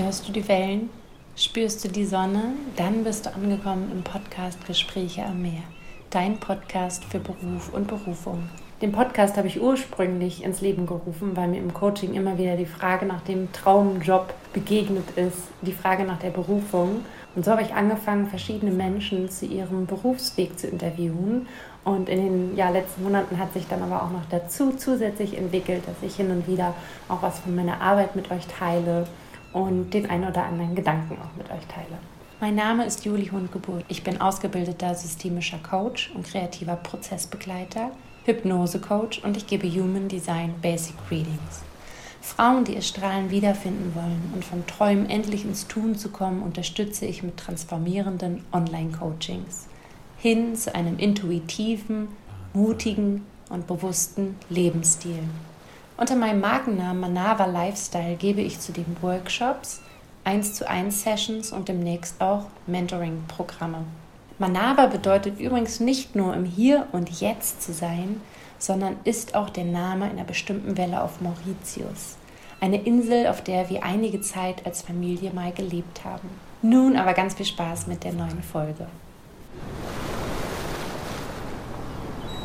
Hörst du die Wellen? Spürst du die Sonne? Dann bist du angekommen im Podcast Gespräche am Meer. Dein Podcast für Beruf und Berufung. Den Podcast habe ich ursprünglich ins Leben gerufen, weil mir im Coaching immer wieder die Frage nach dem Traumjob begegnet ist, die Frage nach der Berufung. Und so habe ich angefangen, verschiedene Menschen zu ihrem Berufsweg zu interviewen. Und in den ja, letzten Monaten hat sich dann aber auch noch dazu zusätzlich entwickelt, dass ich hin und wieder auch was von meiner Arbeit mit euch teile und den einen oder anderen Gedanken auch mit euch teile. Mein Name ist Juli Hundgeburt. Ich bin ausgebildeter systemischer Coach und kreativer Prozessbegleiter, Hypnose-Coach und ich gebe Human Design Basic Readings. Frauen, die ihr Strahlen wiederfinden wollen und von Träumen endlich ins Tun zu kommen, unterstütze ich mit transformierenden Online-Coachings hin zu einem intuitiven, mutigen und bewussten Lebensstil. Unter meinem Markennamen Manava Lifestyle gebe ich zudem Workshops, 1 zu 1 Sessions und demnächst auch Mentoring-Programme. Manava bedeutet übrigens nicht nur im Hier und Jetzt zu sein, sondern ist auch der Name einer bestimmten Welle auf Mauritius, eine Insel, auf der wir einige Zeit als Familie mal gelebt haben. Nun aber ganz viel Spaß mit der neuen Folge.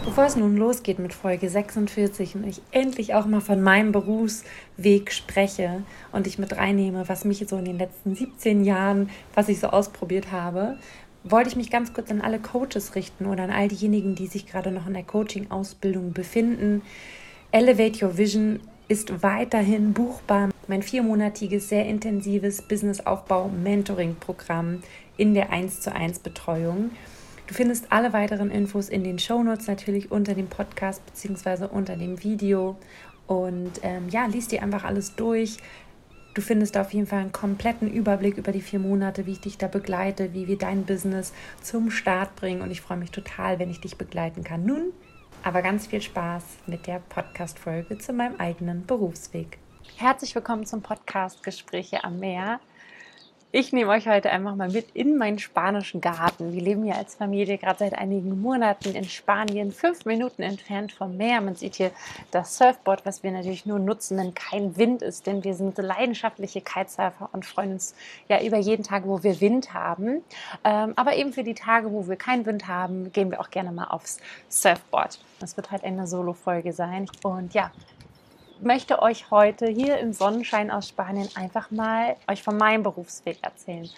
Bevor es nun losgeht mit Folge 46 und ich endlich auch mal von meinem Berufsweg spreche und ich mit reinnehme, was mich so in den letzten 17 Jahren, was ich so ausprobiert habe, wollte ich mich ganz kurz an alle Coaches richten oder an all diejenigen, die sich gerade noch in der Coaching-Ausbildung befinden. Elevate Your Vision ist weiterhin buchbar. Mein viermonatiges, sehr intensives Businessaufbau-Mentoring-Programm in der 1 zu 1 Betreuung. Du findest alle weiteren Infos in den Shownotes natürlich unter dem Podcast bzw. unter dem Video. Und ähm, ja, liest dir einfach alles durch. Du findest auf jeden Fall einen kompletten Überblick über die vier Monate, wie ich dich da begleite, wie wir dein Business zum Start bringen. Und ich freue mich total, wenn ich dich begleiten kann. Nun aber ganz viel Spaß mit der Podcast-Folge zu meinem eigenen Berufsweg. Herzlich willkommen zum Podcast Gespräche am Meer. Ich nehme euch heute einfach mal mit in meinen spanischen Garten. Wir leben hier als Familie gerade seit einigen Monaten in Spanien, fünf Minuten entfernt vom Meer. Man sieht hier das Surfboard, was wir natürlich nur nutzen, wenn kein Wind ist, denn wir sind leidenschaftliche Kitesurfer und freuen uns ja über jeden Tag, wo wir Wind haben. Ähm, aber eben für die Tage, wo wir keinen Wind haben, gehen wir auch gerne mal aufs Surfboard. Das wird halt eine Solo-Folge sein. Und ja, möchte euch heute hier im Sonnenschein aus Spanien einfach mal euch von meinem Berufsweg erzählen.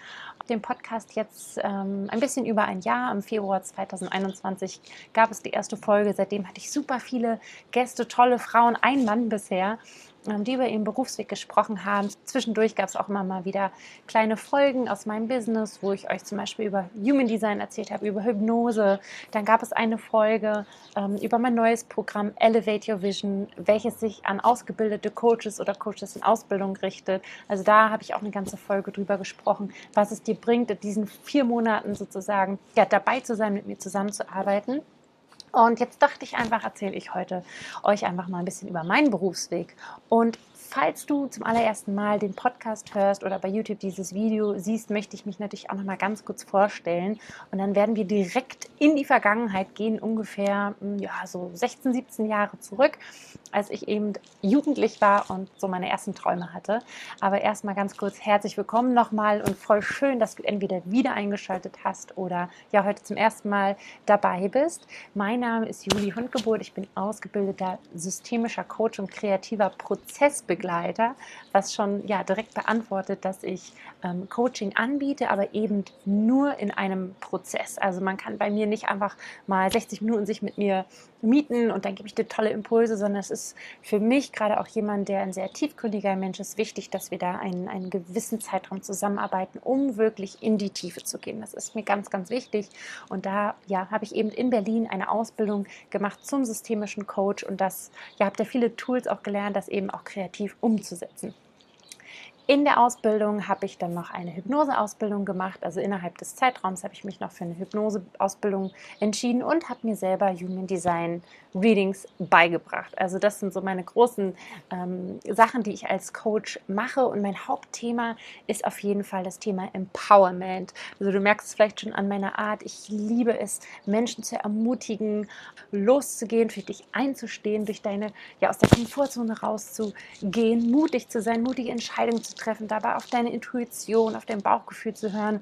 Dem Podcast jetzt ähm, ein bisschen über ein Jahr, im Februar 2021 gab es die erste Folge. Seitdem hatte ich super viele Gäste, tolle Frauen, ein Mann bisher. Ähm, die über ihren Berufsweg gesprochen haben. Zwischendurch gab es auch immer mal wieder kleine Folgen aus meinem Business, wo ich euch zum Beispiel über Human Design erzählt habe, über Hypnose. Dann gab es eine Folge ähm, über mein neues Programm Elevate Your Vision, welches sich an ausgebildete Coaches oder Coaches in Ausbildung richtet. Also da habe ich auch eine ganze Folge drüber gesprochen, was es dir bringt, in diesen vier Monaten sozusagen ja, dabei zu sein, mit mir zusammenzuarbeiten. Und jetzt dachte ich einfach, erzähle ich heute euch einfach mal ein bisschen über meinen Berufsweg. Und falls du zum allerersten Mal den Podcast hörst oder bei YouTube dieses Video siehst, möchte ich mich natürlich auch noch mal ganz kurz vorstellen. Und dann werden wir direkt in die Vergangenheit gehen, ungefähr hm, ja, so 16, 17 Jahre zurück, als ich eben jugendlich war und so meine ersten Träume hatte. Aber erstmal ganz kurz herzlich willkommen nochmal und voll schön, dass du entweder wieder eingeschaltet hast oder ja heute zum ersten Mal dabei bist. Mein Name ist Juli Hundgeburt. Ich bin ausgebildeter systemischer Coach und kreativer Prozessbegleiter, was schon ja direkt beantwortet, dass ich ähm, Coaching anbiete, aber eben nur in einem Prozess. Also man kann bei mir nicht einfach mal 60 Minuten sich mit mir mieten und dann gebe ich dir tolle Impulse, sondern es ist für mich gerade auch jemand, der ein sehr tiefgründiger Mensch ist, wichtig, dass wir da einen, einen gewissen Zeitraum zusammenarbeiten, um wirklich in die Tiefe zu gehen. Das ist mir ganz, ganz wichtig. Und da ja, habe ich eben in Berlin eine Ausbildung gemacht zum systemischen Coach und das ja, habe da viele Tools auch gelernt, das eben auch kreativ umzusetzen. In der Ausbildung habe ich dann noch eine Hypnoseausbildung gemacht. Also innerhalb des Zeitraums habe ich mich noch für eine Hypnoseausbildung entschieden und habe mir selber Human Design Readings beigebracht. Also das sind so meine großen ähm, Sachen, die ich als Coach mache. Und mein Hauptthema ist auf jeden Fall das Thema Empowerment. Also du merkst es vielleicht schon an meiner Art. Ich liebe es, Menschen zu ermutigen, loszugehen, für dich einzustehen, durch deine, ja, aus der Komfortzone rauszugehen, mutig zu sein, mutige Entscheidungen zu treffen, dabei auf deine Intuition, auf dein Bauchgefühl zu hören.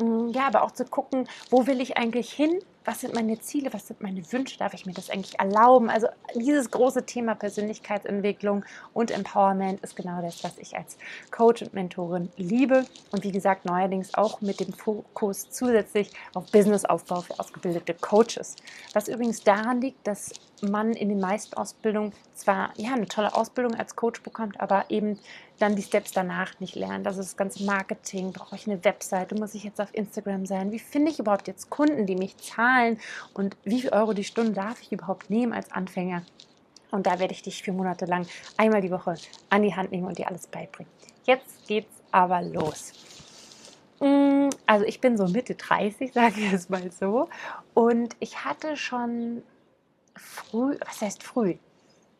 Mm, ja, aber auch zu gucken, wo will ich eigentlich hin? was sind meine Ziele, was sind meine Wünsche, darf ich mir das eigentlich erlauben? Also dieses große Thema Persönlichkeitsentwicklung und Empowerment ist genau das, was ich als Coach und Mentorin liebe und wie gesagt neuerdings auch mit dem Fokus zusätzlich auf Businessaufbau für ausgebildete Coaches. Was übrigens daran liegt, dass man in den meisten Ausbildungen zwar ja eine tolle Ausbildung als Coach bekommt, aber eben dann die Steps danach nicht lernt. Also das ganze Marketing, brauche ich eine Webseite, muss ich jetzt auf Instagram sein? Wie finde ich überhaupt jetzt Kunden, die mich zahlen? Und wie viel Euro die Stunde darf ich überhaupt nehmen als Anfänger? Und da werde ich dich vier Monate lang einmal die Woche an die Hand nehmen und dir alles beibringen. Jetzt geht's aber los. Mm, also ich bin so Mitte 30, sage ich es mal so. Und ich hatte schon früh, was heißt früh?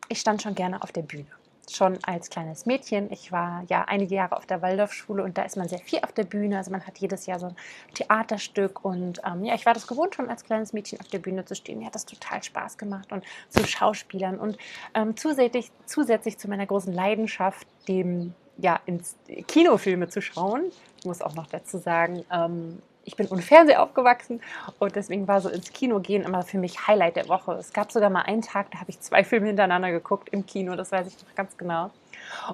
Ich stand schon gerne auf der Bühne. Schon als kleines Mädchen. Ich war ja einige Jahre auf der Waldorfschule und da ist man sehr viel auf der Bühne. Also man hat jedes Jahr so ein Theaterstück und ähm, ja, ich war das gewohnt, schon als kleines Mädchen auf der Bühne zu stehen. Mir hat das total Spaß gemacht und zu Schauspielern und ähm, zusätzlich, zusätzlich zu meiner großen Leidenschaft, dem ja, ins Kinofilme zu schauen. Ich muss auch noch dazu sagen, ähm, ich bin ohne Fernseher aufgewachsen und deswegen war so ins Kino gehen immer für mich Highlight der Woche. Es gab sogar mal einen Tag, da habe ich zwei Filme hintereinander geguckt im Kino, das weiß ich noch ganz genau.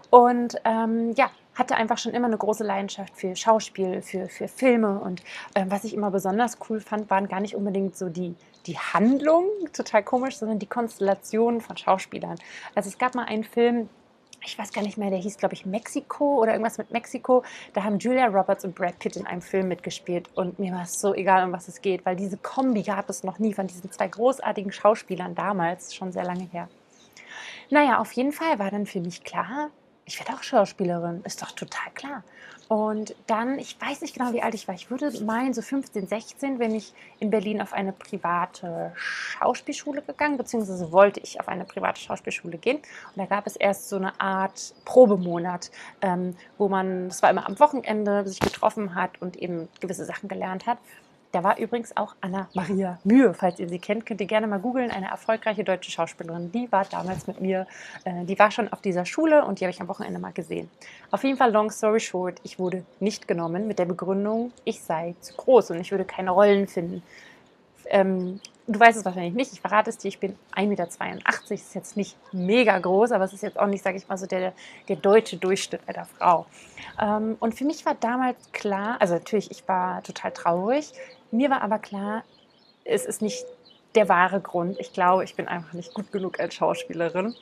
Und ähm, ja, hatte einfach schon immer eine große Leidenschaft für Schauspiel, für, für Filme. Und ähm, was ich immer besonders cool fand, waren gar nicht unbedingt so die, die Handlung, total komisch, sondern die Konstellationen von Schauspielern. Also es gab mal einen Film, ich weiß gar nicht mehr, der hieß, glaube ich, Mexiko oder irgendwas mit Mexiko. Da haben Julia Roberts und Brad Pitt in einem Film mitgespielt und mir war es so egal, um was es geht, weil diese Kombi gab es noch nie von diesen zwei großartigen Schauspielern damals, schon sehr lange her. Naja, auf jeden Fall war dann für mich klar, ich werde auch Schauspielerin, ist doch total klar. Und dann, ich weiß nicht genau, wie alt ich war, ich würde meinen, so 15, 16, wenn ich in Berlin auf eine private Schauspielschule gegangen, beziehungsweise wollte ich auf eine private Schauspielschule gehen. Und da gab es erst so eine Art Probemonat, ähm, wo man, das war immer am Wochenende, sich getroffen hat und eben gewisse Sachen gelernt hat. Da war übrigens auch Anna-Maria Mühe. Falls ihr sie kennt, könnt ihr gerne mal googeln. Eine erfolgreiche deutsche Schauspielerin. Die war damals mit mir, äh, die war schon auf dieser Schule und die habe ich am Wochenende mal gesehen. Auf jeden Fall, long story short, ich wurde nicht genommen mit der Begründung, ich sei zu groß und ich würde keine Rollen finden. Ähm, du weißt es wahrscheinlich nicht, ich verrate es dir, ich bin 1,82 Meter, ist jetzt nicht mega groß, aber es ist jetzt auch nicht, sage ich mal, so der, der deutsche Durchschnitt einer Frau. Ähm, und für mich war damals klar, also natürlich, ich war total traurig, mir war aber klar, es ist nicht der wahre Grund. Ich glaube, ich bin einfach nicht gut genug als Schauspielerin.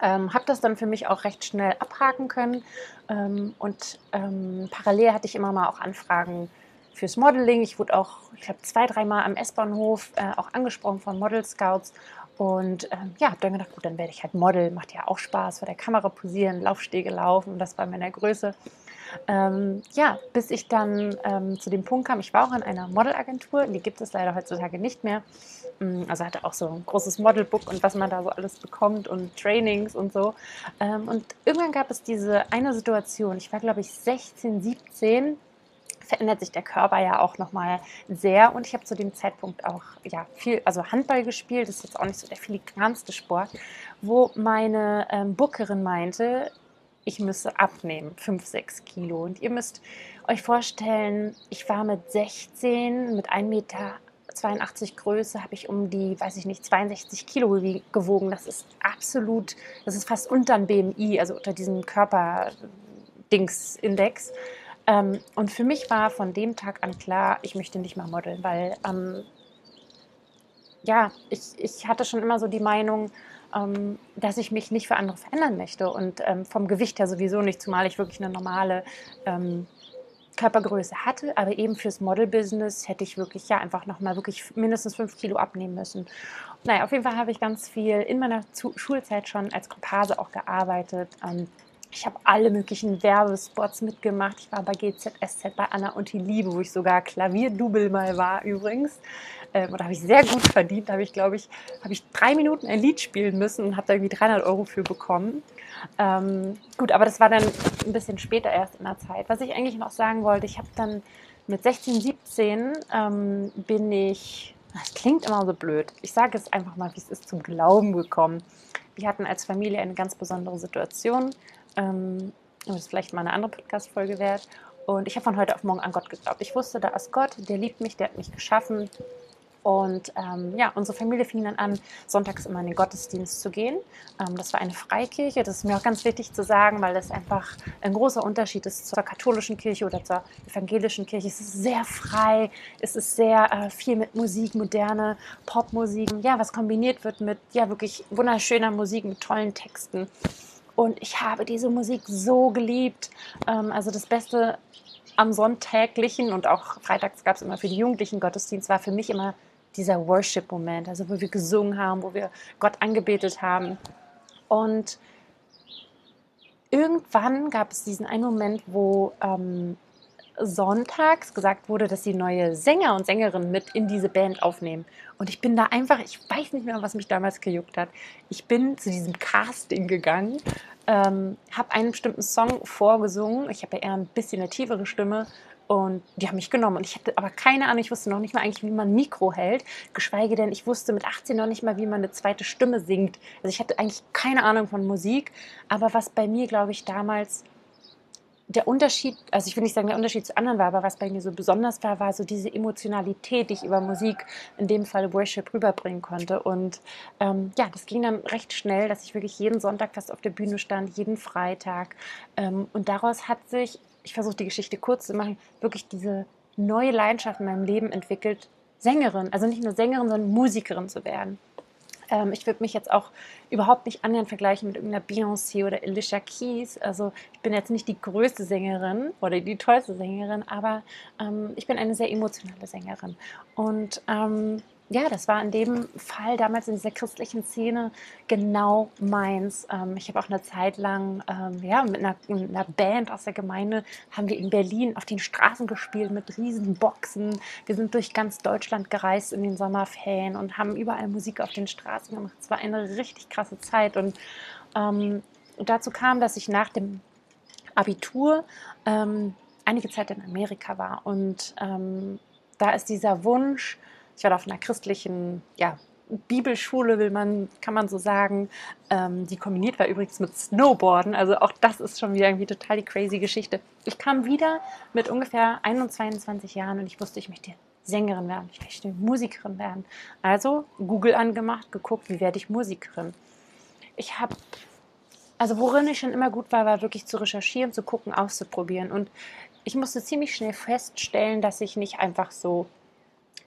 Ähm, habe das dann für mich auch recht schnell abhaken können ähm, und ähm, parallel hatte ich immer mal auch Anfragen fürs Modeling. Ich wurde auch, ich glaube, zwei, dreimal am S-Bahnhof äh, auch angesprochen von Model Scouts. Und ähm, ja, habe dann gedacht, gut, dann werde ich halt Model. Macht ja auch Spaß, vor der Kamera posieren, Laufstege laufen. Das war meiner Größe. Ähm, ja, bis ich dann ähm, zu dem Punkt kam, ich war auch in einer Modelagentur, die gibt es leider heutzutage nicht mehr. Mm, also hatte auch so ein großes Modelbook und was man da so alles bekommt und Trainings und so. Ähm, und irgendwann gab es diese eine Situation, ich war glaube ich 16, 17 verändert sich der Körper ja auch nochmal sehr. Und ich habe zu dem Zeitpunkt auch ja, viel, also Handball gespielt, das ist jetzt auch nicht so der filigranste Sport, wo meine ähm, Bookerin meinte, ich müsse abnehmen, 5, 6 Kilo. Und ihr müsst euch vorstellen, ich war mit 16, mit 1 Meter 82 Größe habe ich um die, weiß ich nicht, 62 Kilo gewogen. Das ist absolut, das ist fast unter dem BMI, also unter diesem Körperdingsindex. Ähm, und für mich war von dem Tag an klar, ich möchte nicht mehr modeln, weil ähm, ja, ich, ich hatte schon immer so die Meinung, ähm, dass ich mich nicht für andere verändern möchte und ähm, vom Gewicht her sowieso nicht, zumal ich wirklich eine normale ähm, Körpergröße hatte, aber eben fürs Model-Business hätte ich wirklich ja einfach nochmal wirklich mindestens fünf Kilo abnehmen müssen. Naja, auf jeden Fall habe ich ganz viel in meiner Schulzeit schon als Komparse auch gearbeitet. Ähm, ich habe alle möglichen Werbespots mitgemacht. Ich war bei GZSZ, bei Anna und die Liebe, wo ich sogar Klavierdouble mal war übrigens. Ähm, da habe ich sehr gut verdient. Da habe ich, glaube ich, habe ich drei Minuten ein Lied spielen müssen und habe da irgendwie 300 Euro für bekommen. Ähm, gut, aber das war dann ein bisschen später erst in der Zeit. Was ich eigentlich noch sagen wollte, ich habe dann mit 16, 17 ähm, bin ich, das klingt immer so blöd, ich sage es einfach mal, wie es ist, zum Glauben gekommen. Wir hatten als Familie eine ganz besondere Situation. Ähm, Das ist vielleicht mal eine andere Podcast-Folge wert. Und ich habe von heute auf morgen an Gott geglaubt. Ich wusste, da ist Gott, der liebt mich, der hat mich geschaffen. Und ähm, ja, unsere Familie fing dann an, sonntags immer in den Gottesdienst zu gehen. Ähm, das war eine Freikirche. Das ist mir auch ganz wichtig zu sagen, weil das einfach ein großer Unterschied ist zur katholischen Kirche oder zur evangelischen Kirche. Es ist sehr frei, es ist sehr äh, viel mit Musik, moderne Popmusik, ja, was kombiniert wird mit ja wirklich wunderschöner Musik, mit tollen Texten. Und ich habe diese Musik so geliebt. Ähm, also das Beste am Sonntäglichen und auch freitags gab es immer für die Jugendlichen Gottesdienst, war für mich immer dieser Worship-Moment, also wo wir gesungen haben, wo wir Gott angebetet haben. Und irgendwann gab es diesen einen Moment, wo ähm, sonntags gesagt wurde, dass sie neue Sänger und Sängerinnen mit in diese Band aufnehmen. Und ich bin da einfach, ich weiß nicht mehr, was mich damals gejuckt hat. Ich bin zu diesem Casting gegangen, ähm, habe einen bestimmten Song vorgesungen. Ich habe ja eher ein bisschen eine tiefere Stimme und die haben mich genommen. Und ich hatte aber keine Ahnung, ich wusste noch nicht mal eigentlich, wie man Mikro hält. Geschweige denn, ich wusste mit 18 noch nicht mal, wie man eine zweite Stimme singt. Also ich hatte eigentlich keine Ahnung von Musik. Aber was bei mir, glaube ich, damals der Unterschied, also ich will nicht sagen, der Unterschied zu anderen war, aber was bei mir so besonders war, war so diese Emotionalität, die ich über Musik, in dem Fall Worship, rüberbringen konnte. Und ähm, ja, das ging dann recht schnell, dass ich wirklich jeden Sonntag fast auf der Bühne stand, jeden Freitag. Ähm, und daraus hat sich ich versuche die Geschichte kurz zu machen, wirklich diese neue Leidenschaft in meinem Leben entwickelt, Sängerin, also nicht nur Sängerin, sondern Musikerin zu werden. Ähm, ich würde mich jetzt auch überhaupt nicht annähernd vergleichen mit irgendeiner Beyoncé oder Alicia Keys. Also ich bin jetzt nicht die größte Sängerin oder die tollste Sängerin, aber ähm, ich bin eine sehr emotionale Sängerin. Und ähm, ja, das war in dem Fall damals in dieser christlichen Szene genau meins. Ähm, ich habe auch eine Zeit lang ähm, ja, mit einer, einer, Band aus der Gemeinde haben wir in Berlin auf den Straßen gespielt mit riesigen Boxen. Wir sind durch ganz Deutschland gereist in den Sommerferien und haben überall Musik auf den Straßen gemacht. Es war eine richtig krasse Zeit und ähm, dazu kam, dass ich nach dem Abitur ähm, einige Zeit in Amerika war und ähm, da ist dieser Wunsch, ich war auf einer christlichen ja, Bibelschule, will man, kann man so sagen, ähm, die kombiniert war übrigens mit Snowboarden. Also auch das ist schon wieder irgendwie total die crazy Geschichte. Ich kam wieder mit ungefähr 21, 22 Jahren und ich wusste, ich möchte Sängerin werden, ich möchte Musikerin werden. Also Google angemacht, geguckt, wie werde ich Musikerin. Ich habe, also worin ich schon immer gut war, war wirklich zu recherchieren, zu gucken, auszuprobieren. Und ich musste ziemlich schnell feststellen, dass ich nicht einfach so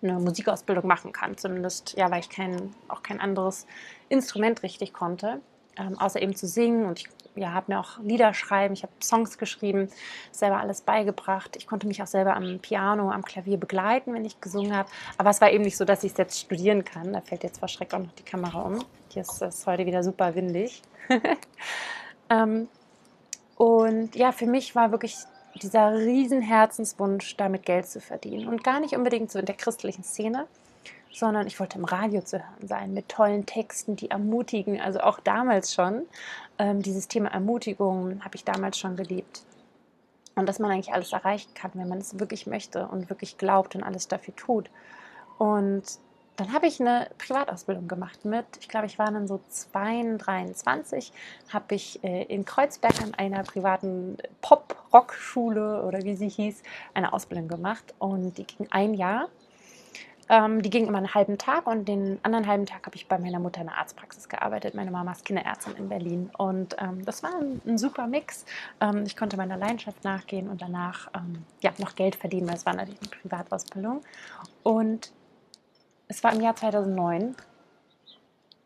eine Musikausbildung machen kann. Zumindest, ja, weil ich kein, auch kein anderes Instrument richtig konnte, ähm, außer eben zu singen. Und ich ja, habe mir auch Lieder schreiben, ich habe Songs geschrieben, selber alles beigebracht. Ich konnte mich auch selber am Piano, am Klavier begleiten, wenn ich gesungen habe. Aber es war eben nicht so, dass ich es jetzt studieren kann. Da fällt jetzt vor Schreck auch noch die Kamera um. Hier ist es heute wieder super windig. ähm, und ja, für mich war wirklich dieser riesen Herzenswunsch, damit Geld zu verdienen. Und gar nicht unbedingt so in der christlichen Szene, sondern ich wollte im Radio zu hören sein, mit tollen Texten, die ermutigen. Also auch damals schon. Ähm, dieses Thema Ermutigung habe ich damals schon geliebt. Und dass man eigentlich alles erreichen kann, wenn man es wirklich möchte und wirklich glaubt und alles dafür tut. Und dann habe ich eine Privatausbildung gemacht mit, ich glaube, ich war dann so 22, habe ich äh, in Kreuzberg an einer privaten Pop-Rock-Schule oder wie sie hieß, eine Ausbildung gemacht und die ging ein Jahr. Ähm, die ging immer einen halben Tag und den anderen halben Tag habe ich bei meiner Mutter in der Arztpraxis gearbeitet. Meine Mama ist Kinderärztin in Berlin und ähm, das war ein, ein super Mix. Ähm, ich konnte meiner Leidenschaft nachgehen und danach ähm, ja, noch Geld verdienen, weil es war natürlich eine Privatausbildung. Und es war im Jahr 2009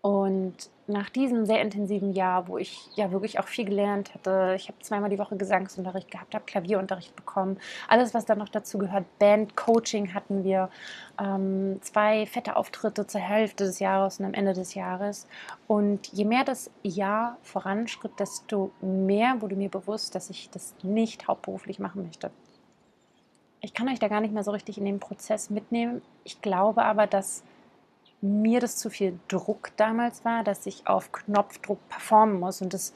und nach diesem sehr intensiven Jahr, wo ich ja wirklich auch viel gelernt hatte, ich habe zweimal die Woche Gesangsunterricht gehabt, habe Klavierunterricht bekommen, alles, was da noch dazu gehört, Bandcoaching hatten wir, ähm, zwei fette Auftritte zur Hälfte des Jahres und am Ende des Jahres. Und je mehr das Jahr voranschritt, desto mehr wurde mir bewusst, dass ich das nicht hauptberuflich machen möchte ich kann euch da gar nicht mehr so richtig in den Prozess mitnehmen. Ich glaube aber, dass mir das zu viel Druck damals war, dass ich auf Knopfdruck performen muss. Und das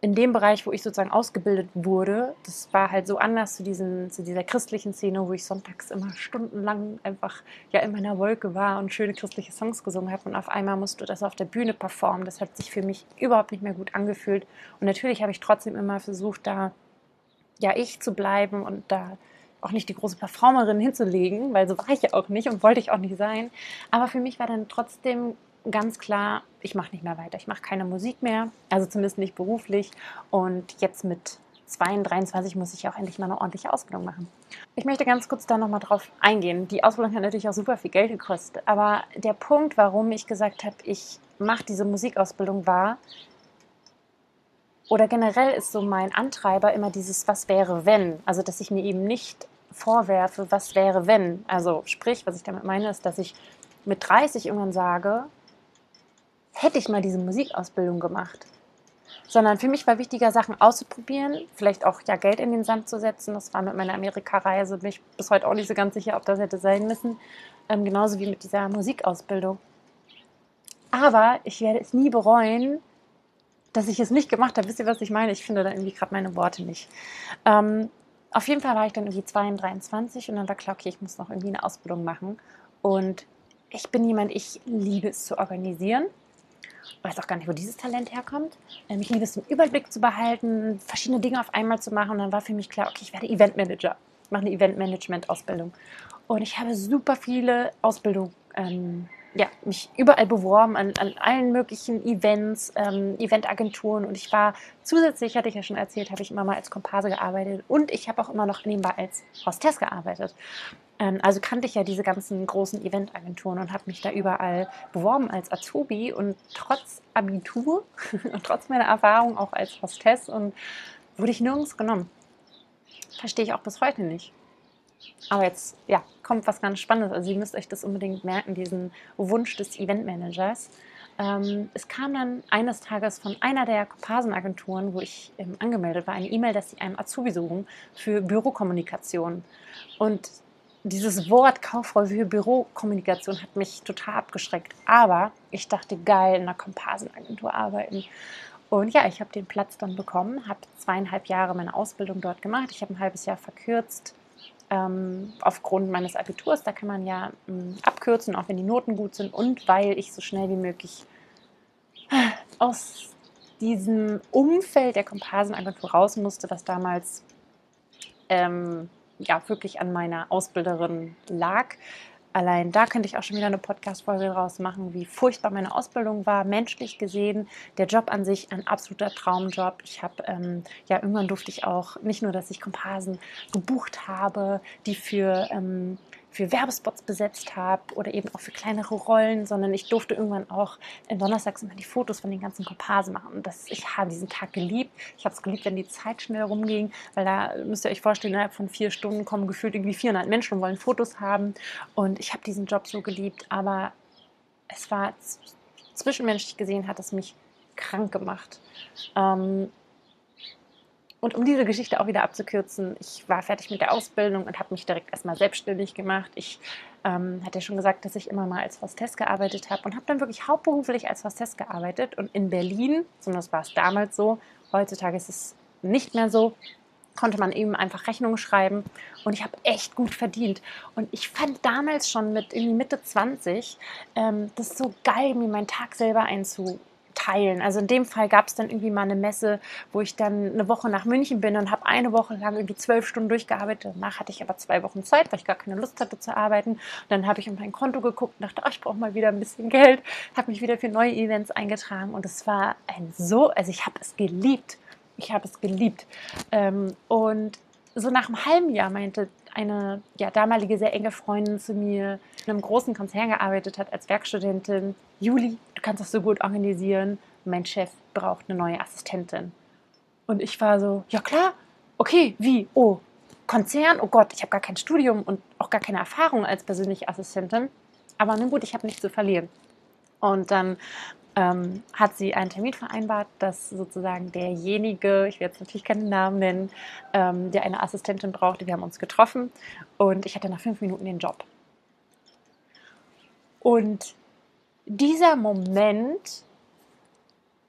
in dem Bereich, wo ich sozusagen ausgebildet wurde, das war halt so anders zu, diesen, zu dieser christlichen Szene, wo ich sonntags immer stundenlang einfach ja in meiner Wolke war und schöne christliche Songs gesungen habe und auf einmal musst du das auf der Bühne performen. Das hat sich für mich überhaupt nicht mehr gut angefühlt und natürlich habe ich trotzdem immer versucht, da ja ich zu bleiben und da auch nicht die große Performerin hinzulegen, weil so war ich ja auch nicht und wollte ich auch nicht sein. Aber für mich war dann trotzdem ganz klar, ich mache nicht mehr weiter. Ich mache keine Musik mehr, also zumindest nicht beruflich. Und jetzt mit 22, 23 muss ich auch endlich mal eine ordentliche Ausbildung machen. Ich möchte ganz kurz da nochmal drauf eingehen. Die Ausbildung hat natürlich auch super viel Geld gekostet. Aber der Punkt, warum ich gesagt habe, ich mache diese Musikausbildung, war, oder generell ist so mein Antreiber immer dieses Was wäre wenn. Also, dass ich mir eben nicht vorwerfe, was wäre wenn. Also, sprich, was ich damit meine, ist, dass ich mit 30 irgendwann sage, hätte ich mal diese Musikausbildung gemacht. Sondern für mich war wichtiger, Sachen auszuprobieren, vielleicht auch ja Geld in den Sand zu setzen. Das war mit meiner Amerika-Reise, bin ich bis heute auch nicht so ganz sicher, ob das hätte sein müssen. Ähm, genauso wie mit dieser Musikausbildung. Aber ich werde es nie bereuen, dass ich es nicht gemacht habe. Wisst ihr, was ich meine? Ich finde da irgendwie gerade meine Worte nicht. Ähm, auf jeden Fall war ich dann irgendwie 22 und dann war klar, okay, ich muss noch irgendwie eine Ausbildung machen. Und ich bin jemand, ich liebe es zu organisieren weiß auch gar nicht, wo dieses Talent herkommt. Ähm, ich liebe es, den Überblick zu behalten, verschiedene Dinge auf einmal zu machen. Und dann war für mich klar, okay, ich werde Eventmanager. Ich mache eine Eventmanagement-Ausbildung. Und ich habe super viele Ausbildungen, ähm, ja, mich überall beworben, an, an allen möglichen Events, ähm, Eventagenturen. Und ich war zusätzlich, hatte ich ja schon erzählt, habe ich immer mal als Komparse gearbeitet. Und ich habe auch immer noch nebenbei als Hostess gearbeitet. Ähm, also kannte ich ja diese ganzen großen Eventagenturen und habe mich da überall beworben als Azubi und trotz Abitur und trotz meiner Erfahrung auch als Hostess und wurde ich nirgends genommen. Verstehe ich auch bis heute nicht. Aber jetzt, ja, kommt was ganz Spannendes. Also ihr müsst euch das unbedingt merken, diesen Wunsch des Eventmanagers. Ähm, es kam dann eines Tages von einer der Komparsenagenturen, wo ich ähm, angemeldet war, eine E-Mail, dass sie einen Azubi suchen für Bürokommunikation. Und dieses Wort Kauffrau für Bürokommunikation hat mich total abgeschreckt. Aber ich dachte, geil, in einer Komparsenagentur arbeiten. Und ja, ich habe den Platz dann bekommen, habe zweieinhalb Jahre meine Ausbildung dort gemacht. Ich habe ein halbes Jahr verkürzt ähm, aufgrund meines Abiturs. Da kann man ja ähm, abkürzen, auch wenn die Noten gut sind. Und weil ich so schnell wie möglich aus diesem Umfeld der Komparsenagentur raus musste, was damals ähm, ja wirklich an meiner Ausbilderin lag. Allein da könnte ich auch schon wieder eine Podcast-Folge draus machen, wie furchtbar meine Ausbildung war, menschlich gesehen. Der Job an sich ein absoluter Traumjob. Ich habe, ähm, ja, irgendwann durfte ich auch nicht nur, dass ich Komparsen gebucht habe, die für ähm, für Werbespots besetzt habe oder eben auch für kleinere Rollen, sondern ich durfte irgendwann auch in Donnerstags immer die Fotos von den ganzen Komparsen machen. Und das, ich habe diesen Tag geliebt. Ich habe es geliebt, wenn die Zeit schnell rumging, weil da müsst ihr euch vorstellen, innerhalb von vier Stunden kommen gefühlt irgendwie 400 Menschen und wollen Fotos haben. Und ich habe diesen Job so geliebt, aber es war zwischenmenschlich gesehen, hat es mich krank gemacht. Ähm, und um diese Geschichte auch wieder abzukürzen, ich war fertig mit der Ausbildung und habe mich direkt erstmal selbstständig gemacht. Ich ähm, hatte ja schon gesagt, dass ich immer mal als Hostess gearbeitet habe und habe dann wirklich hauptberuflich als Hostess gearbeitet. Und in Berlin, zumindest war es damals so, heutzutage ist es nicht mehr so, konnte man eben einfach Rechnungen schreiben und ich habe echt gut verdient. Und ich fand damals schon mit irgendwie Mitte 20 ähm, das so geil, mir meinen Tag selber einzu, teilen. Also in dem Fall gab es dann irgendwie mal eine Messe, wo ich dann eine Woche nach München bin und habe eine Woche lang irgendwie zwölf Stunden durchgearbeitet. Danach hatte ich aber zwei Wochen Zeit, weil ich gar keine Lust hatte zu arbeiten. Und dann habe ich auf mein Konto geguckt und dachte, oh, ich brauche mal wieder ein bisschen Geld. Habe mich wieder für neue Events eingetragen und es war ein so, also ich habe es geliebt. Ich habe es geliebt. Ähm, und so nach einem halben Jahr meinte eine ja, damalige sehr enge Freundin zu mir in einem großen Konzern gearbeitet hat als Werkstudentin. Juli, du kannst das so gut organisieren. Mein Chef braucht eine neue Assistentin. Und ich war so, ja klar, okay, wie? Oh, Konzern, oh Gott, ich habe gar kein Studium und auch gar keine Erfahrung als persönliche Assistentin. Aber nun gut, ich habe nichts zu verlieren. Und dann ähm, hat sie einen Termin vereinbart, dass sozusagen derjenige, ich werde jetzt natürlich keinen Namen nennen, ähm, der eine Assistentin brauchte, wir haben uns getroffen und ich hatte nach fünf Minuten den Job. Und dieser Moment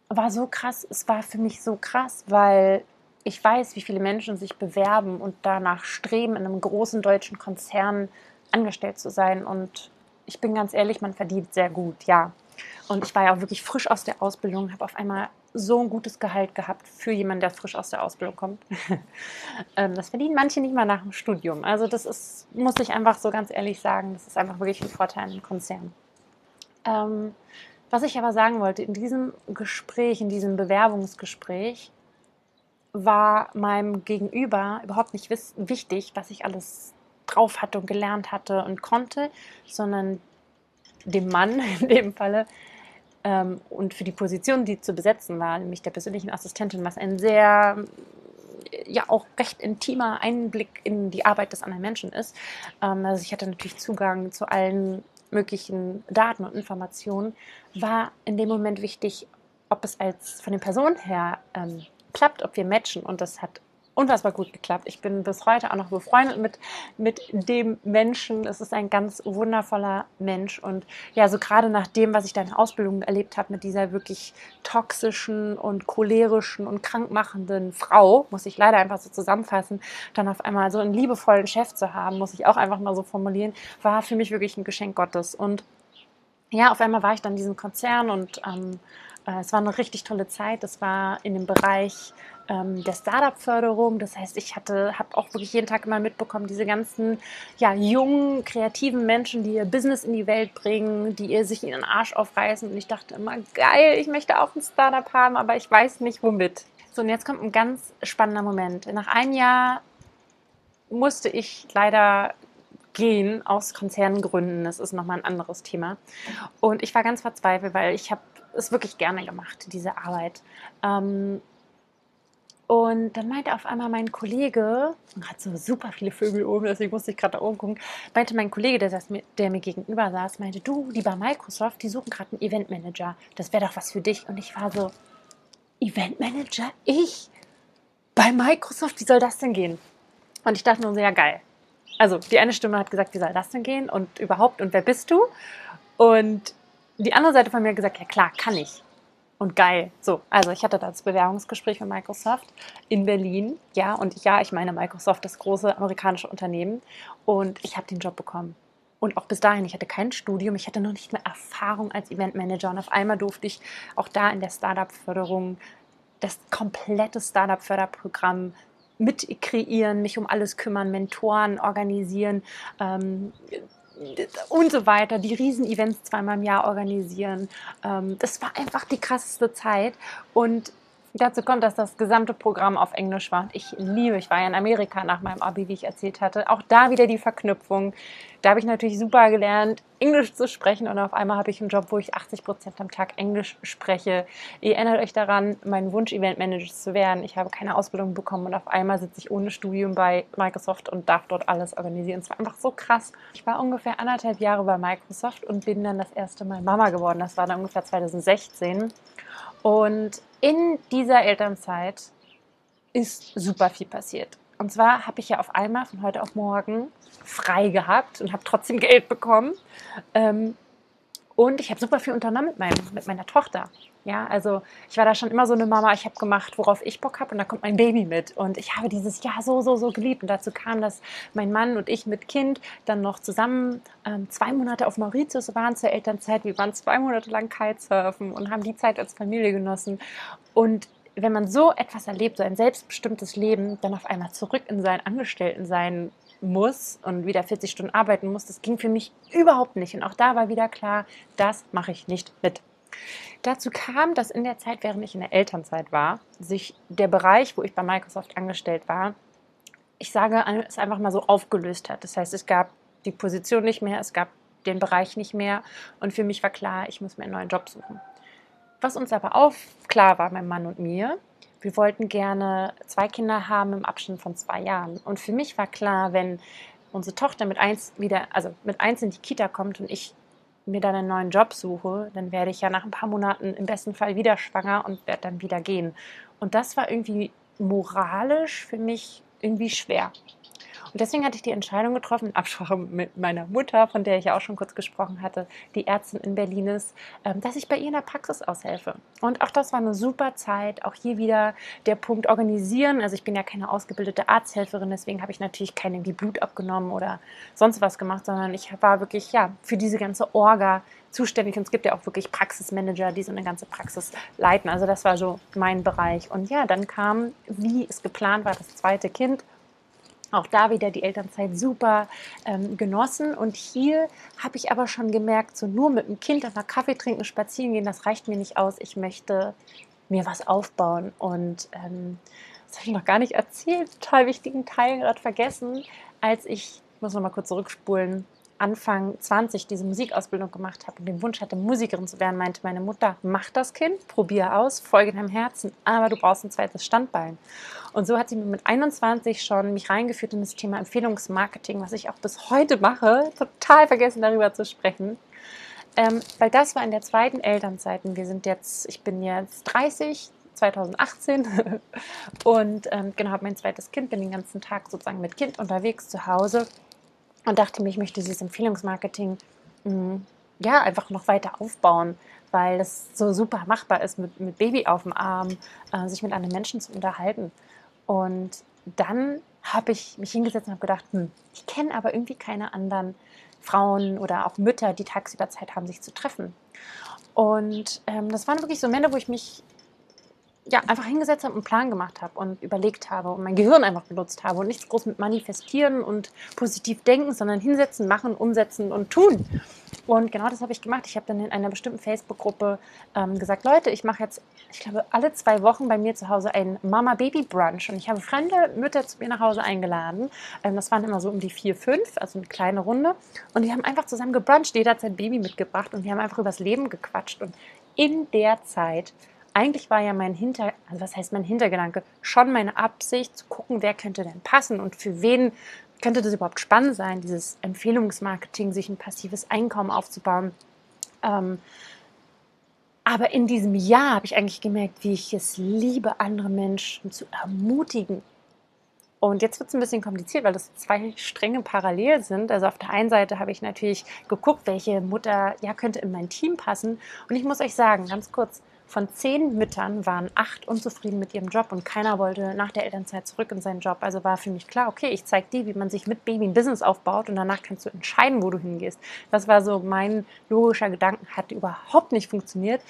war so krass. Es war für mich so krass, weil ich weiß, wie viele Menschen sich bewerben und danach streben, in einem großen deutschen Konzern angestellt zu sein. Und ich bin ganz ehrlich, man verdient sehr gut, ja. Und ich war ja auch wirklich frisch aus der Ausbildung, habe auf einmal so ein gutes Gehalt gehabt für jemanden, der frisch aus der Ausbildung kommt. Ähm, das verdienen manche nicht mal nach dem Studium. Also das ist, muss ich einfach so ganz ehrlich sagen, das ist einfach wirklich ein Vorteil im Konzern. Ähm, was ich aber sagen wollte, in diesem Gespräch, in diesem Bewerbungsgespräch, war meinem Gegenüber überhaupt nicht wichtig, was ich alles drauf hatte und gelernt hatte und konnte, sondern dem Mann in dem Falle ähm, und für die Position, die zu besetzen war, nämlich der persönlichen Assistentin, was ein sehr ja auch recht intimer Einblick in die Arbeit des anderen Menschen ist. Ähm, also ich hatte natürlich Zugang zu allen möglichen Daten und Informationen, war in dem Moment wichtig, ob es als von den Personen her ähm, klappt, ob wir matchen. Und das hat unfassbar gut geklappt. Ich bin bis heute auch noch befreundet mit, mit dem Menschen. Es ist ein ganz wundervoller Mensch. Und ja, so gerade nach dem, was ich da in Ausbildung erlebt habe, mit dieser wirklich toxischen und cholerischen und krankmachenden Frau, muss ich leider einfach so zusammenfassen, dann auf einmal so einen liebevollen Chef zu haben, muss ich auch einfach mal so formulieren, war für mich wirklich ein Geschenk Gottes. Und ja, auf einmal war ich dann in diesem Konzern und ähm, äh, es war eine richtig tolle Zeit. Es war in dem Bereich ähm, der Startup-Förderung. Das heißt, ich hatte, habe auch wirklich jeden Tag immer mitbekommen, diese ganzen ja, jungen, kreativen Menschen, die ihr Business in die Welt bringen, die ihr sich in den Arsch aufreißen. Und ich dachte immer, geil, ich möchte auch ein Startup haben, aber ich weiß nicht womit. So, und jetzt kommt ein ganz spannender Moment. Nach einem Jahr musste ich leider gehen aus Konzerngründen. Das ist nochmal ein anderes Thema. Und ich war ganz verzweifelt, weil ich habe es wirklich gerne gemacht, diese Arbeit. Ähm, und dann meinte auf einmal mein Kollege, und hat so super viele Vögel oben, deswegen musste ich gerade da oben gucken, meinte mein Kollege, der, saß, der mir gegenüber saß, meinte, du, lieber Microsoft, die suchen gerade einen Eventmanager. Das wäre doch was für dich. Und ich war so, Eventmanager? Ich? Bei Microsoft? Wie soll das denn gehen? Und ich dachte nur so, ja geil. Also die eine Stimme hat gesagt, wie soll das denn gehen? Und überhaupt, und wer bist du? Und die andere Seite von mir hat gesagt, ja klar, kann ich und geil. So, also ich hatte das Bewerbungsgespräch mit Microsoft in Berlin. Ja, und ja, ich meine Microsoft, das große amerikanische Unternehmen. Und ich habe den Job bekommen. Und auch bis dahin, ich hatte kein Studium, ich hatte noch nicht mehr Erfahrung als Eventmanager. Und auf einmal durfte ich auch da in der Startup-Förderung das komplette Startup-Förderprogramm mit kreieren, mich um alles kümmern, Mentoren organisieren, ähm, und so weiter, die Riesenevents zweimal im Jahr organisieren. Ähm, das war einfach die krasseste Zeit und Dazu kommt, dass das gesamte Programm auf Englisch war. Ich liebe, ich war ja in Amerika nach meinem Abi, wie ich erzählt hatte. Auch da wieder die Verknüpfung. Da habe ich natürlich super gelernt, Englisch zu sprechen und auf einmal habe ich einen Job, wo ich 80 Prozent am Tag Englisch spreche. Ihr erinnert euch daran, mein Wunsch, Eventmanager zu werden. Ich habe keine Ausbildung bekommen und auf einmal sitze ich ohne Studium bei Microsoft und darf dort alles organisieren. Es war einfach so krass. Ich war ungefähr anderthalb Jahre bei Microsoft und bin dann das erste Mal Mama geworden. Das war dann ungefähr 2016. Und in dieser Elternzeit ist super viel passiert. Und zwar habe ich ja auf einmal von heute auf morgen frei gehabt und habe trotzdem Geld bekommen. Ähm, und ich habe super viel unternommen mit, meinem, mit meiner Tochter. Ja, also ich war da schon immer so eine Mama, ich habe gemacht, worauf ich Bock habe und da kommt mein Baby mit. Und ich habe dieses Jahr so, so, so geliebt. Und dazu kam, dass mein Mann und ich mit Kind dann noch zusammen ähm, zwei Monate auf Mauritius waren zur Elternzeit. Wir waren zwei Monate lang Kitesurfen und haben die Zeit als Familie genossen. Und wenn man so etwas erlebt, so ein selbstbestimmtes Leben, dann auf einmal zurück in sein Angestelltensein muss und wieder 40 Stunden arbeiten muss, das ging für mich überhaupt nicht. Und auch da war wieder klar, das mache ich nicht mit. Dazu kam, dass in der Zeit, während ich in der Elternzeit war, sich der Bereich, wo ich bei Microsoft angestellt war, ich sage es einfach mal so aufgelöst hat. Das heißt, es gab die Position nicht mehr, es gab den Bereich nicht mehr und für mich war klar, ich muss mir einen neuen Job suchen. Was uns aber auch klar war, mein Mann und mir, wir wollten gerne zwei Kinder haben im Abstand von zwei Jahren. Und für mich war klar, wenn unsere Tochter mit eins wieder, also mit eins in die Kita kommt und ich mir dann einen neuen Job suche, dann werde ich ja nach ein paar Monaten im besten Fall wieder schwanger und werde dann wieder gehen. Und das war irgendwie moralisch für mich irgendwie schwer. Und deswegen hatte ich die Entscheidung getroffen, in Absprache mit meiner Mutter, von der ich ja auch schon kurz gesprochen hatte, die Ärztin in Berlin ist, ähm, dass ich bei ihr in der Praxis aushelfe. Und auch das war eine super Zeit. Auch hier wieder der Punkt organisieren. Also ich bin ja keine ausgebildete Arzthelferin, deswegen habe ich natürlich keine wie Blut abgenommen oder sonst was gemacht, sondern ich war wirklich ja für diese ganze Orga zuständig. Und es gibt ja auch wirklich Praxismanager, die so eine ganze Praxis leiten. Also das war so mein Bereich. Und ja, dann kam, wie es geplant war, das zweite Kind. Auch da wieder die Elternzeit super ähm, genossen. Und hier habe ich aber schon gemerkt, so nur mit dem Kind einfach Kaffee trinken, spazieren gehen, das reicht mir nicht aus. Ich möchte mir was aufbauen. Und ähm, das habe ich noch gar nicht erzählt, total wichtigen Teil gerade vergessen, als ich, muss noch mal kurz zurückspulen, Anfang 20 diese Musikausbildung gemacht habe und den Wunsch hatte, Musikerin zu werden, meinte meine Mutter, mach das Kind, probier aus, folge deinem Herzen, aber du brauchst ein zweites Standbein. Und so hat sie mit 21 schon mich reingeführt in das Thema Empfehlungsmarketing, was ich auch bis heute mache, total vergessen darüber zu sprechen. Ähm, weil das war in der zweiten Elternzeit. Und wir sind jetzt, ich bin jetzt 30, 2018 und ähm, genau, habe mein zweites Kind, bin den ganzen Tag sozusagen mit Kind unterwegs zu Hause und dachte mir, ich möchte dieses Empfehlungsmarketing mh, mm, ja einfach noch weiter aufbauen, weil es so super machbar ist, mit, mit Baby auf dem Arm äh, sich mit anderen Menschen zu unterhalten. Und dann habe ich mich hingesetzt und habe gedacht, hm, ich kenne aber irgendwie keine anderen Frauen oder auch Mütter, die tagsüber Zeit haben, sich zu treffen. Und ähm, das waren wirklich so Momente, wo ich mich ja, einfach hingesetzt habe, einen Plan gemacht habe und überlegt habe und mein Gehirn einfach benutzt habe und nichts groß mit manifestieren und positiv denken, sondern hinsetzen, machen, umsetzen und tun. Und genau das habe ich gemacht. Ich habe dann in einer bestimmten Facebook-Gruppe ähm, gesagt, Leute, ich mache jetzt, ich glaube, alle zwei Wochen bei mir zu Hause ein Mama-Baby-Brunch. Und ich habe fremde Mütter zu mir nach Hause eingeladen. Ähm, das waren immer so um die vier, fünf, also eine kleine Runde. Und die haben einfach zusammen gebruncht. Jeder hat sein Baby mitgebracht und wir haben einfach übers Leben gequatscht. Und in der Zeit eigentlich war ja mein Hinter, also was heißt mein Hintergedanke, schon meine Absicht zu gucken, wer könnte denn passen und für wen könnte das überhaupt spannend sein, dieses Empfehlungsmarketing, sich ein passives Einkommen aufzubauen. Ähm, aber in diesem Jahr habe ich eigentlich gemerkt, wie ich es liebe, andere Menschen zu ermutigen. Und jetzt wird es ein bisschen kompliziert, weil das zwei Stränge parallel sind. Also auf der einen Seite habe ich natürlich geguckt, welche Mutter ja könnte in mein Team passen. Und ich muss euch sagen, ganz kurz, von zehn Müttern waren acht unzufrieden mit ihrem Job und keiner wollte nach der Elternzeit zurück in seinen Job. Also war für mich klar, okay, ich zeige dir, wie man sich mit Baby ein Business aufbaut und danach kannst du entscheiden, wo du hingehst. Das war so mein logischer Gedanke, hat überhaupt nicht funktioniert.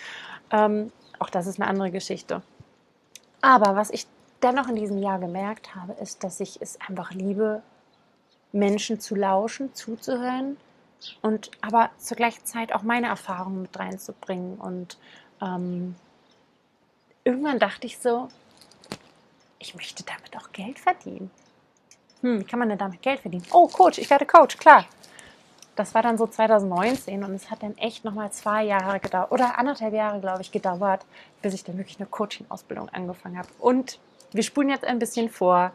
Ähm, auch das ist eine andere Geschichte. Aber was ich dennoch in diesem Jahr gemerkt habe, ist, dass ich es einfach liebe, Menschen zu lauschen, zuzuhören und aber zur gleichen Zeit auch meine Erfahrungen mit reinzubringen und ähm, irgendwann dachte ich so, ich möchte damit auch Geld verdienen. Hm, wie kann man denn damit Geld verdienen? Oh, Coach, ich werde Coach, klar. Das war dann so 2019 und es hat dann echt nochmal zwei Jahre gedauert oder anderthalb Jahre, glaube ich, gedauert, bis ich dann wirklich eine Coaching-Ausbildung angefangen habe. Und wir spulen jetzt ein bisschen vor.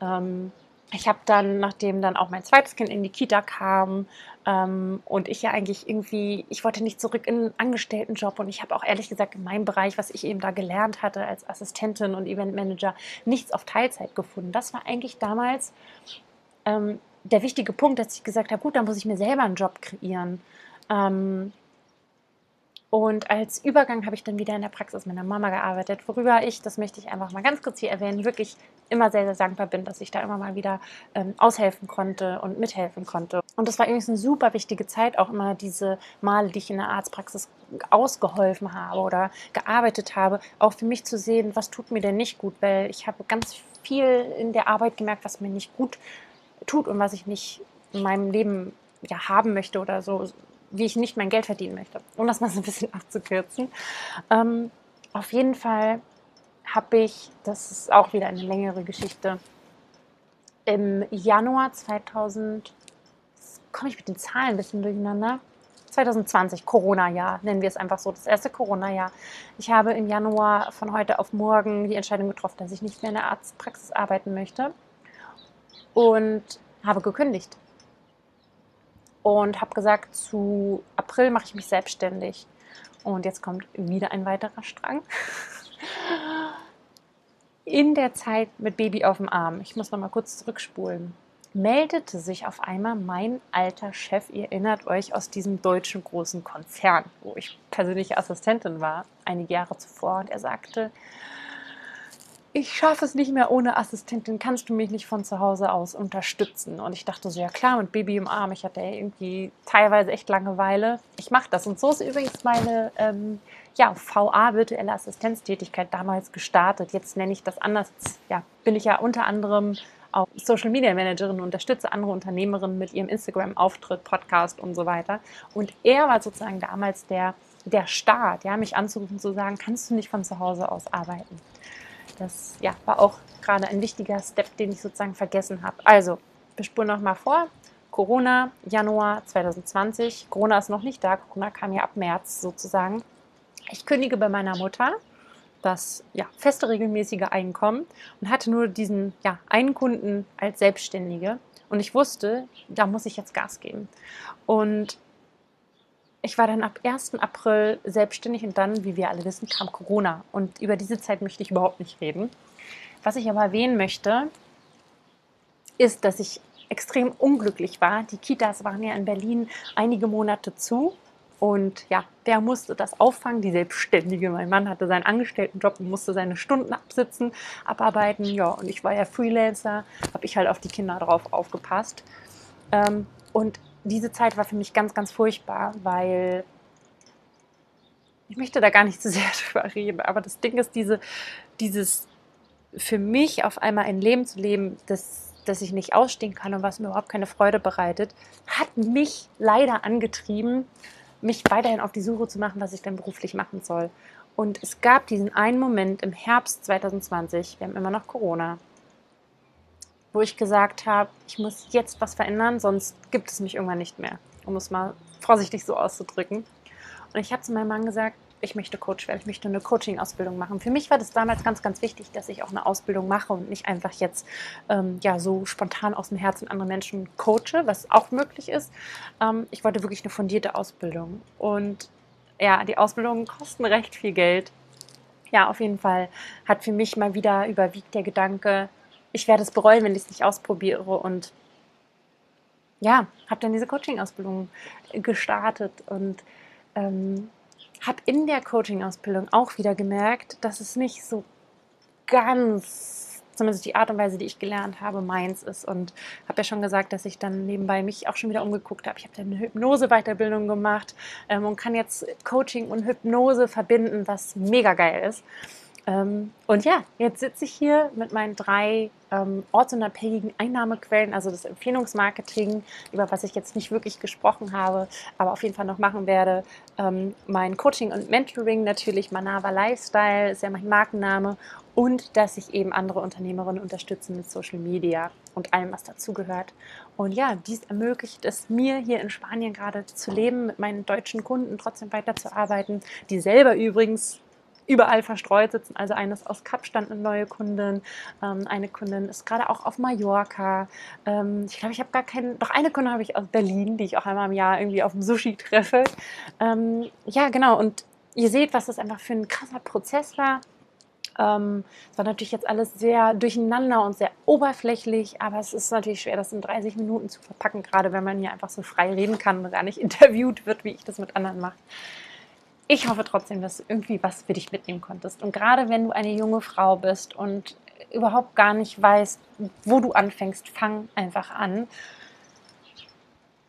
Ähm, ich habe dann, nachdem dann auch mein zweites Kind in die Kita kam ähm, und ich ja eigentlich irgendwie, ich wollte nicht zurück in einen Angestelltenjob und ich habe auch ehrlich gesagt in meinem Bereich, was ich eben da gelernt hatte als Assistentin und Eventmanager, nichts auf Teilzeit gefunden. Das war eigentlich damals ähm, der wichtige Punkt, dass ich gesagt habe, gut, dann muss ich mir selber einen Job kreieren. Ähm, und als Übergang habe ich dann wieder in der Praxis meiner Mama gearbeitet, worüber ich, das möchte ich einfach mal ganz kurz hier erwähnen, wirklich immer sehr, sehr dankbar bin, dass ich da immer mal wieder ähm, aushelfen konnte und mithelfen konnte. Und das war übrigens eine super wichtige Zeit, auch immer diese Male, die ich in der Arztpraxis ausgeholfen habe oder gearbeitet habe, auch für mich zu sehen, was tut mir denn nicht gut, weil ich habe ganz viel in der Arbeit gemerkt, was mir nicht gut tut und was ich nicht in meinem Leben ja, haben möchte oder so wie ich nicht mein Geld verdienen möchte, um das mal so ein bisschen abzukürzen. Ähm, auf jeden Fall habe ich, das ist auch wieder eine längere Geschichte, im Januar 2000, komme ich mit den Zahlen ein bisschen durcheinander, 2020, Corona-Jahr, nennen wir es einfach so, das erste Corona-Jahr. Ich habe im Januar von heute auf morgen die Entscheidung getroffen, dass ich nicht mehr in der Arztpraxis arbeiten möchte und habe gekündigt und habe gesagt, zu April mache ich mich selbstständig. Und jetzt kommt wieder ein weiterer Strang. In der Zeit mit Baby auf dem Arm, ich muss noch mal kurz zurückspulen, meldete sich auf einmal mein alter Chef, ihr erinnert euch, aus diesem deutschen großen Konzern, wo ich persönliche Assistentin war, einige Jahre zuvor. Und er sagte, ich schaffe es nicht mehr ohne Assistentin, kannst du mich nicht von zu Hause aus unterstützen? Und ich dachte so, ja klar, mit Baby im Arm, ich hatte irgendwie teilweise echt Langeweile. Ich mache das. Und so ist übrigens meine ähm, ja, VA, virtuelle Assistenztätigkeit, damals gestartet. Jetzt nenne ich das anders. Ja, bin ich ja unter anderem auch Social Media Managerin, unterstütze andere Unternehmerinnen mit ihrem Instagram-Auftritt, Podcast und so weiter. Und er war sozusagen damals der, der Start, ja, mich anzurufen, zu sagen, kannst du nicht von zu Hause aus arbeiten? Das ja, war auch gerade ein wichtiger Step, den ich sozusagen vergessen habe. Also, wir spulen nochmal vor. Corona, Januar 2020. Corona ist noch nicht da. Corona kam ja ab März sozusagen. Ich kündige bei meiner Mutter das ja, feste regelmäßige Einkommen und hatte nur diesen ja, einen Kunden als Selbstständige. Und ich wusste, da muss ich jetzt Gas geben. Und ich war dann ab 1. April selbstständig und dann, wie wir alle wissen, kam Corona. Und über diese Zeit möchte ich überhaupt nicht reden. Was ich aber erwähnen möchte, ist, dass ich extrem unglücklich war. Die Kitas waren ja in Berlin einige Monate zu. Und ja, der musste das auffangen, die Selbstständige. Mein Mann hatte seinen Angestelltenjob und musste seine Stunden absitzen, abarbeiten. Ja, und ich war ja Freelancer, habe ich halt auf die Kinder drauf aufgepasst. Ähm, und diese Zeit war für mich ganz, ganz furchtbar, weil ich möchte da gar nicht zu so sehr drüber reden, aber das Ding ist, diese, dieses für mich auf einmal ein Leben zu leben, das, das ich nicht ausstehen kann und was mir überhaupt keine Freude bereitet, hat mich leider angetrieben, mich weiterhin auf die Suche zu machen, was ich denn beruflich machen soll. Und es gab diesen einen Moment im Herbst 2020, wir haben immer noch Corona, wo ich gesagt habe, ich muss jetzt was verändern, sonst gibt es mich irgendwann nicht mehr, um es mal vorsichtig so auszudrücken. Und ich habe zu meinem Mann gesagt, ich möchte Coach werden, ich möchte eine Coaching-Ausbildung machen. Für mich war das damals ganz, ganz wichtig, dass ich auch eine Ausbildung mache und nicht einfach jetzt ähm, ja, so spontan aus dem Herzen andere Menschen coache, was auch möglich ist. Ähm, ich wollte wirklich eine fundierte Ausbildung. Und ja, die Ausbildungen kosten recht viel Geld. Ja, auf jeden Fall hat für mich mal wieder überwiegt der Gedanke, ich werde es bereuen, wenn ich es nicht ausprobiere und ja, habe dann diese Coaching-Ausbildung gestartet und ähm, habe in der Coaching-Ausbildung auch wieder gemerkt, dass es nicht so ganz, zumindest die Art und Weise, die ich gelernt habe, meins ist. Und habe ja schon gesagt, dass ich dann nebenbei mich auch schon wieder umgeguckt habe. Ich habe dann eine Hypnose-Weiterbildung gemacht ähm, und kann jetzt Coaching und Hypnose verbinden, was mega geil ist. Ähm, und ja, jetzt sitze ich hier mit meinen drei ähm, ortsunabhängigen Einnahmequellen, also das Empfehlungsmarketing, über was ich jetzt nicht wirklich gesprochen habe, aber auf jeden Fall noch machen werde. Ähm, mein Coaching und Mentoring natürlich, Manava Lifestyle ist ja mein Markenname und dass ich eben andere Unternehmerinnen unterstütze mit Social Media und allem, was dazugehört. Und ja, dies ermöglicht es mir hier in Spanien gerade zu leben, mit meinen deutschen Kunden trotzdem weiterzuarbeiten, die selber übrigens überall verstreut sitzen. Also eines aus Kapstadt, eine neue Kundin. Ähm, eine Kundin ist gerade auch auf Mallorca. Ähm, ich glaube, ich habe gar keinen, doch eine Kundin habe ich aus Berlin, die ich auch einmal im Jahr irgendwie auf dem Sushi treffe. Ähm, ja, genau. Und ihr seht, was das einfach für ein krasser Prozess war. Ähm, es war natürlich jetzt alles sehr durcheinander und sehr oberflächlich, aber es ist natürlich schwer, das in 30 Minuten zu verpacken, gerade wenn man hier einfach so frei reden kann und gar nicht interviewt wird, wie ich das mit anderen mache ich hoffe trotzdem, dass du irgendwie was für dich mitnehmen konntest. Und gerade wenn du eine junge Frau bist und überhaupt gar nicht weißt, wo du anfängst, fang einfach an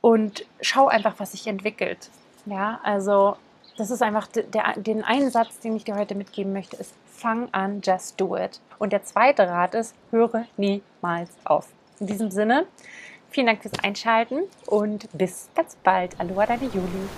und schau einfach, was sich entwickelt. Ja, also das ist einfach der, den einen Satz, den ich dir heute mitgeben möchte, ist fang an, just do it. Und der zweite Rat ist, höre niemals auf. In diesem Sinne, vielen Dank fürs Einschalten und bis ganz bald. Aloha, deine Juli.